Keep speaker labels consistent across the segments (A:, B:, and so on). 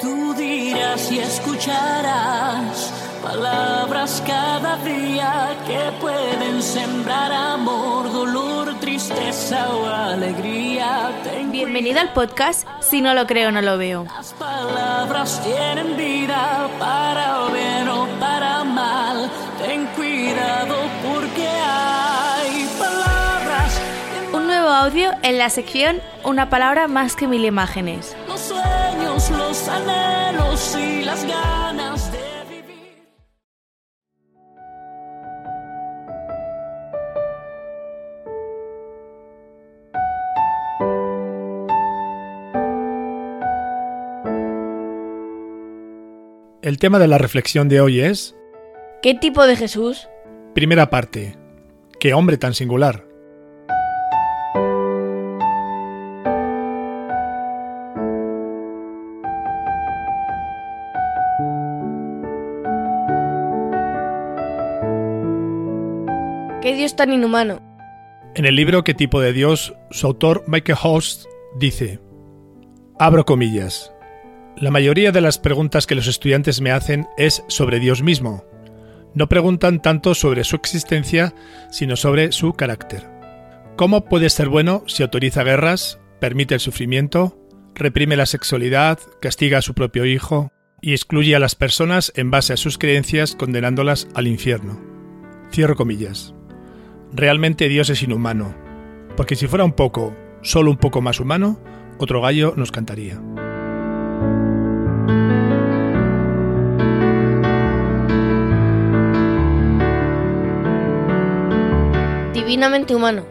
A: Tú dirás y escucharás palabras cada día que pueden sembrar amor, dolor, tristeza o alegría.
B: Bienvenido al podcast Si no lo creo, no lo veo.
A: Las palabras tienen vida para bien o para mal. Ten cuidado porque hay palabras.
B: Un nuevo audio en la sección Una palabra más que mil imágenes.
A: Los anhelos y las ganas de vivir.
C: El tema de la reflexión de hoy es,
B: ¿Qué tipo de Jesús?
C: primera parte, qué hombre tan singular.
B: ¿Qué Dios tan inhumano?
C: En el libro ¿Qué tipo de Dios? su autor Michael Host dice, abro comillas, la mayoría de las preguntas que los estudiantes me hacen es sobre Dios mismo. No preguntan tanto sobre su existencia, sino sobre su carácter. ¿Cómo puede ser bueno si autoriza guerras, permite el sufrimiento, reprime la sexualidad, castiga a su propio hijo y excluye a las personas en base a sus creencias condenándolas al infierno? Cierro comillas. Realmente Dios es inhumano, porque si fuera un poco, solo un poco más humano, otro gallo nos cantaría.
B: Divinamente humano.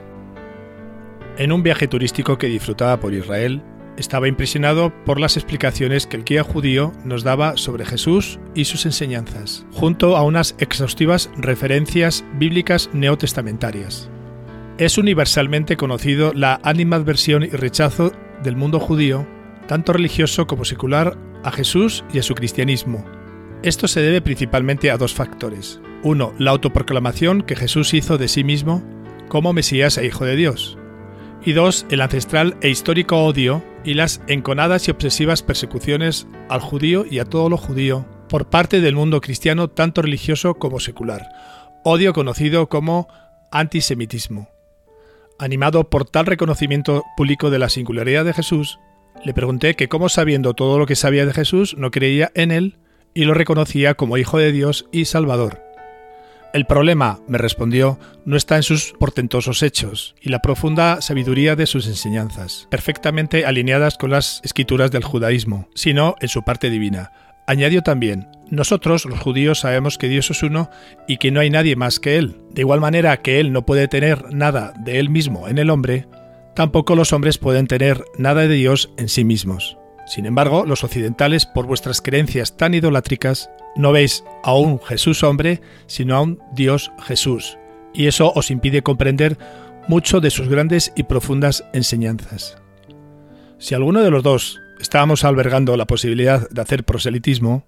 C: En un viaje turístico que disfrutaba por Israel, estaba impresionado por las explicaciones que el guía judío nos daba sobre Jesús y sus enseñanzas, junto a unas exhaustivas referencias bíblicas neotestamentarias. Es universalmente conocido la animadversión y rechazo del mundo judío, tanto religioso como secular, a Jesús y a su cristianismo. Esto se debe principalmente a dos factores. Uno, la autoproclamación que Jesús hizo de sí mismo como Mesías e Hijo de Dios. Y dos, el ancestral e histórico odio y las enconadas y obsesivas persecuciones al judío y a todo lo judío por parte del mundo cristiano tanto religioso como secular. Odio conocido como antisemitismo. Animado por tal reconocimiento público de la singularidad de Jesús, le pregunté que cómo sabiendo todo lo que sabía de Jesús no creía en él y lo reconocía como Hijo de Dios y Salvador. El problema, me respondió, no está en sus portentosos hechos y la profunda sabiduría de sus enseñanzas, perfectamente alineadas con las escrituras del judaísmo, sino en su parte divina. Añadió también, nosotros los judíos sabemos que Dios es uno y que no hay nadie más que Él. De igual manera que Él no puede tener nada de Él mismo en el hombre, tampoco los hombres pueden tener nada de Dios en sí mismos. Sin embargo, los occidentales, por vuestras creencias tan idolátricas, no veis a un Jesús hombre, sino a un Dios Jesús, y eso os impide comprender mucho de sus grandes y profundas enseñanzas. Si alguno de los dos estábamos albergando la posibilidad de hacer proselitismo,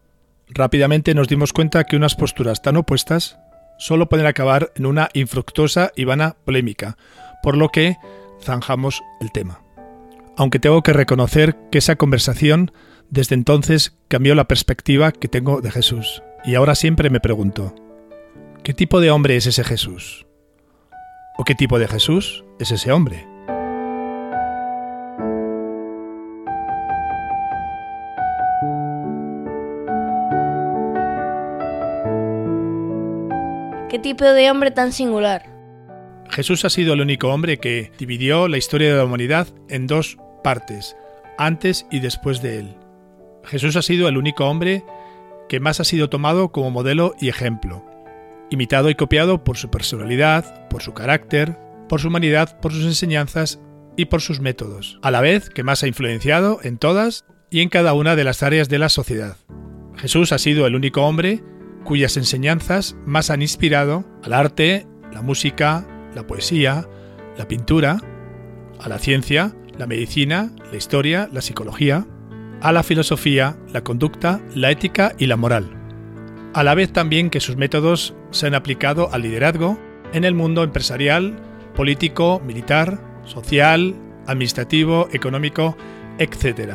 C: rápidamente nos dimos cuenta que unas posturas tan opuestas solo pueden acabar en una infructuosa y vana polémica, por lo que zanjamos el tema. Aunque tengo que reconocer que esa conversación desde entonces cambió la perspectiva que tengo de Jesús. Y ahora siempre me pregunto, ¿qué tipo de hombre es ese Jesús? ¿O qué tipo de Jesús es ese hombre?
B: ¿Qué tipo de hombre tan singular?
C: Jesús ha sido el único hombre que dividió la historia de la humanidad en dos antes y después de él. Jesús ha sido el único hombre que más ha sido tomado como modelo y ejemplo, imitado y copiado por su personalidad, por su carácter, por su humanidad, por sus enseñanzas y por sus métodos, a la vez que más ha influenciado en todas y en cada una de las áreas de la sociedad. Jesús ha sido el único hombre cuyas enseñanzas más han inspirado al arte, la música, la poesía, la pintura, a la ciencia, la medicina, la historia, la psicología, a la filosofía, la conducta, la ética y la moral. A la vez también que sus métodos se han aplicado al liderazgo en el mundo empresarial, político, militar, social, administrativo, económico, etc.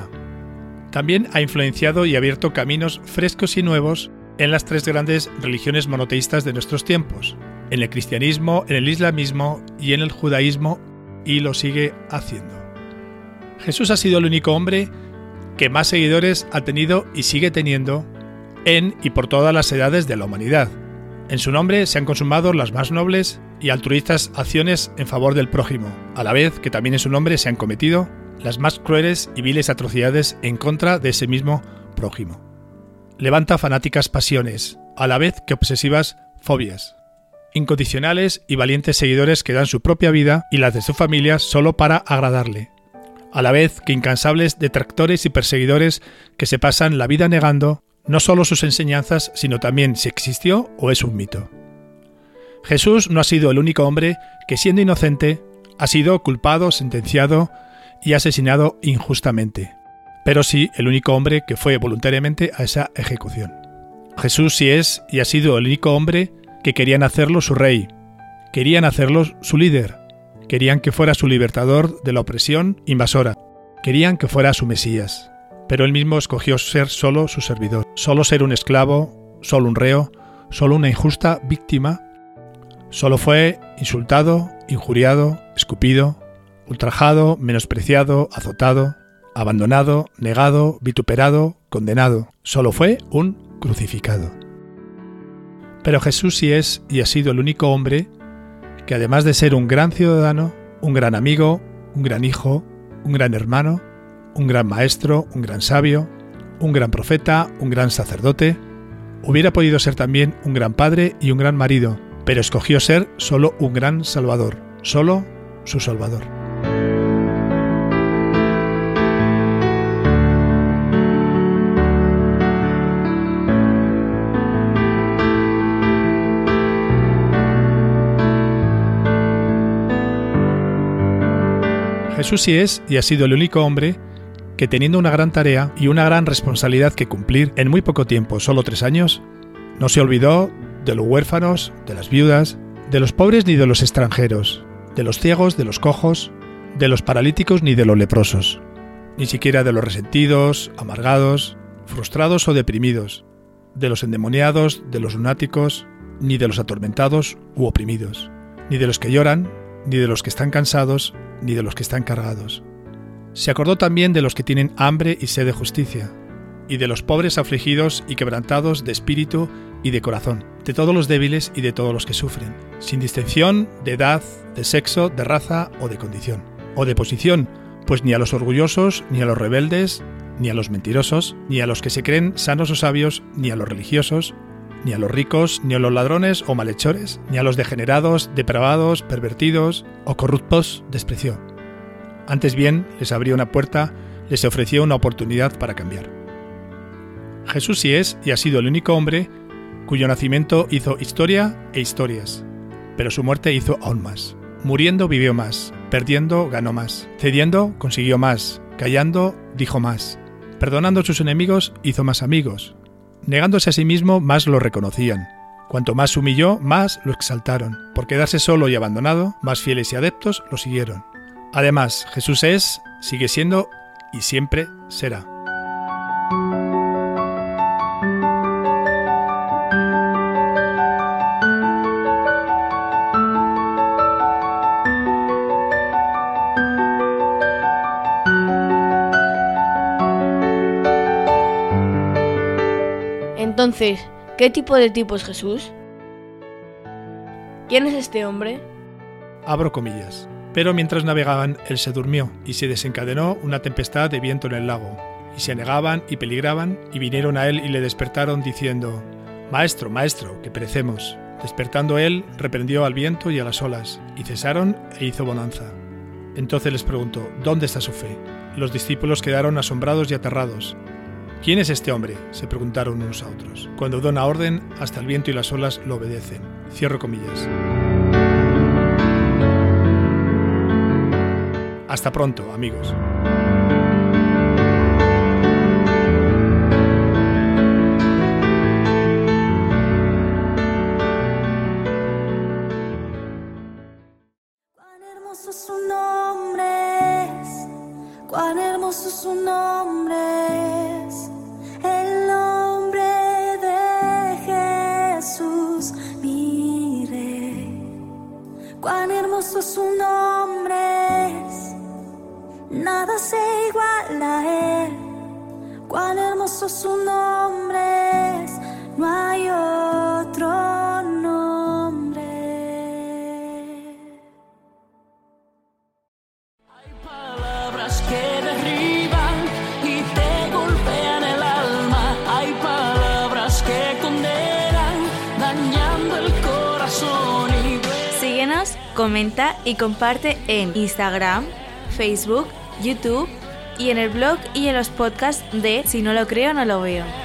C: También ha influenciado y abierto caminos frescos y nuevos en las tres grandes religiones monoteístas de nuestros tiempos, en el cristianismo, en el islamismo y en el judaísmo, y lo sigue haciendo. Jesús ha sido el único hombre que más seguidores ha tenido y sigue teniendo en y por todas las edades de la humanidad. En su nombre se han consumado las más nobles y altruistas acciones en favor del prójimo, a la vez que también en su nombre se han cometido las más crueles y viles atrocidades en contra de ese mismo prójimo. Levanta fanáticas pasiones, a la vez que obsesivas fobias. Incondicionales y valientes seguidores que dan su propia vida y las de su familia solo para agradarle, a la vez que incansables detractores y perseguidores que se pasan la vida negando no solo sus enseñanzas, sino también si existió o es un mito. Jesús no ha sido el único hombre que siendo inocente ha sido culpado, sentenciado y asesinado injustamente, pero sí el único hombre que fue voluntariamente a esa ejecución. Jesús sí es y ha sido el único hombre que querían hacerlo su rey, querían hacerlo su líder, querían que fuera su libertador de la opresión invasora, querían que fuera su Mesías, pero él mismo escogió ser solo su servidor, solo ser un esclavo, solo un reo, solo una injusta víctima, solo fue insultado, injuriado, escupido, ultrajado, menospreciado, azotado, abandonado, negado, vituperado, condenado. Solo fue un crucificado. Pero Jesús sí es y ha sido el único hombre que además de ser un gran ciudadano, un gran amigo, un gran hijo, un gran hermano, un gran maestro, un gran sabio, un gran profeta, un gran sacerdote, hubiera podido ser también un gran padre y un gran marido, pero escogió ser solo un gran salvador, solo su salvador. Jesús sí es y ha sido el único hombre que teniendo una gran tarea y una gran responsabilidad que cumplir en muy poco tiempo, solo tres años, no se olvidó de los huérfanos, de las viudas, de los pobres ni de los extranjeros, de los ciegos, de los cojos, de los paralíticos ni de los leprosos, ni siquiera de los resentidos, amargados, frustrados o deprimidos, de los endemoniados, de los lunáticos, ni de los atormentados u oprimidos, ni de los que lloran, ni de los que están cansados, ni de los que están cargados. Se acordó también de los que tienen hambre y sed de justicia, y de los pobres afligidos y quebrantados de espíritu y de corazón, de todos los débiles y de todos los que sufren, sin distinción de edad, de sexo, de raza o de condición, o de posición, pues ni a los orgullosos, ni a los rebeldes, ni a los mentirosos, ni a los que se creen sanos o sabios, ni a los religiosos, ni a los ricos, ni a los ladrones o malhechores, ni a los degenerados, depravados, pervertidos o corruptos despreció. Antes bien, les abrió una puerta, les ofreció una oportunidad para cambiar. Jesús sí es y ha sido el único hombre cuyo nacimiento hizo historia e historias, pero su muerte hizo aún más. Muriendo vivió más, perdiendo ganó más, cediendo consiguió más, callando dijo más, perdonando a sus enemigos hizo más amigos, Negándose a sí mismo, más lo reconocían. Cuanto más humilló, más lo exaltaron. Por quedarse solo y abandonado, más fieles y adeptos lo siguieron. Además, Jesús es, sigue siendo y siempre será.
B: Entonces, ¿qué tipo de tipo es Jesús? ¿Quién es este hombre?
C: Abro comillas. Pero mientras navegaban, él se durmió, y se desencadenó una tempestad de viento en el lago. Y se anegaban y peligraban, y vinieron a él y le despertaron, diciendo, Maestro, maestro, que perecemos. Despertando él, reprendió al viento y a las olas, y cesaron e hizo bonanza. Entonces les preguntó, ¿dónde está su fe? Los discípulos quedaron asombrados y aterrados, ¿Quién es este hombre? se preguntaron unos a otros. Cuando da una orden, hasta el viento y las olas lo obedecen. Cierro comillas. Hasta pronto, amigos.
D: Nada se iguala a él. Cuán hermoso su nombre es, no hay otro nombre.
A: Hay palabras que derriban y te golpean el alma. Hay palabras que condenan, dañando el corazón y.
B: Síguenos, comenta y comparte en Instagram, Facebook, YouTube y en el blog y en los podcasts de Si no lo creo, no lo veo.